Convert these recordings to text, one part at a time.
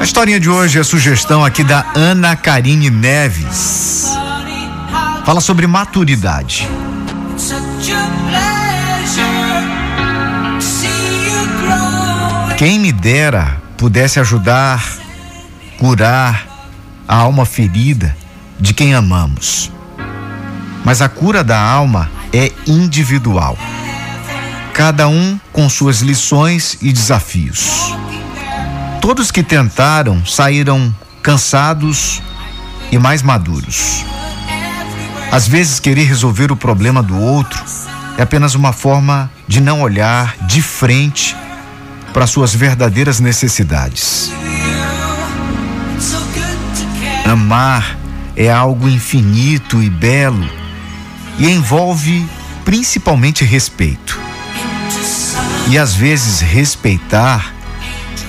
A historinha de hoje é sugestão aqui da Ana Karine Neves. Fala sobre maturidade. Quem me dera pudesse ajudar, curar a alma ferida de quem amamos. Mas a cura da alma é individual. Cada um com suas lições e desafios. Todos que tentaram saíram cansados e mais maduros. Às vezes, querer resolver o problema do outro é apenas uma forma de não olhar de frente para suas verdadeiras necessidades. Amar é algo infinito e belo e envolve principalmente respeito. E às vezes respeitar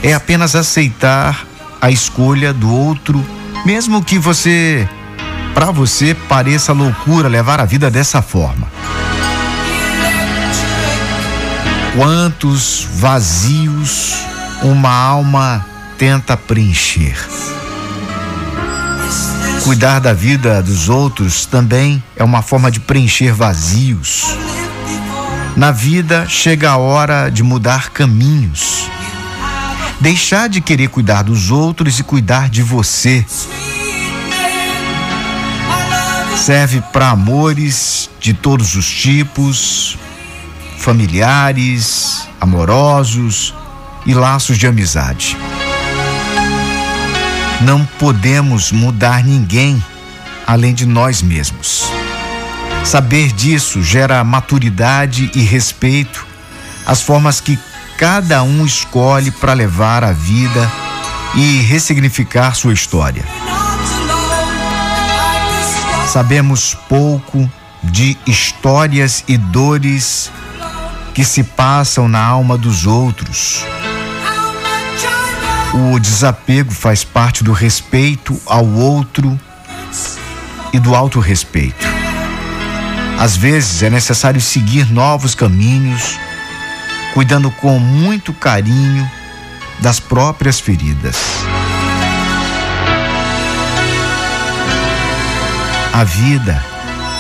é apenas aceitar a escolha do outro, mesmo que você, para você, pareça loucura levar a vida dessa forma. Quantos vazios uma alma tenta preencher? Cuidar da vida dos outros também é uma forma de preencher vazios. Na vida chega a hora de mudar caminhos. Deixar de querer cuidar dos outros e cuidar de você. Serve para amores de todos os tipos, familiares, amorosos e laços de amizade. Não podemos mudar ninguém além de nós mesmos. Saber disso gera maturidade e respeito às formas que cada um escolhe para levar a vida e ressignificar sua história. Sabemos pouco de histórias e dores que se passam na alma dos outros. O desapego faz parte do respeito ao outro e do autorrespeito. Às vezes é necessário seguir novos caminhos, cuidando com muito carinho das próprias feridas. A vida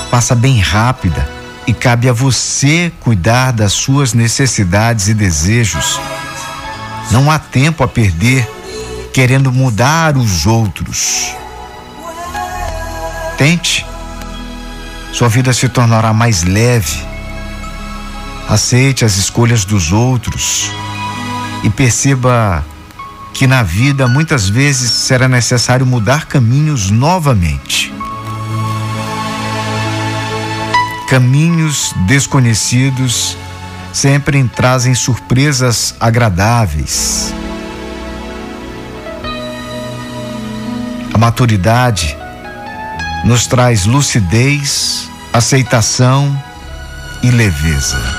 passa bem rápida e cabe a você cuidar das suas necessidades e desejos. Não há tempo a perder querendo mudar os outros. Tente. Sua vida se tornará mais leve. Aceite as escolhas dos outros e perceba que na vida muitas vezes será necessário mudar caminhos novamente. Caminhos desconhecidos sempre trazem surpresas agradáveis. A maturidade nos traz lucidez, aceitação e leveza.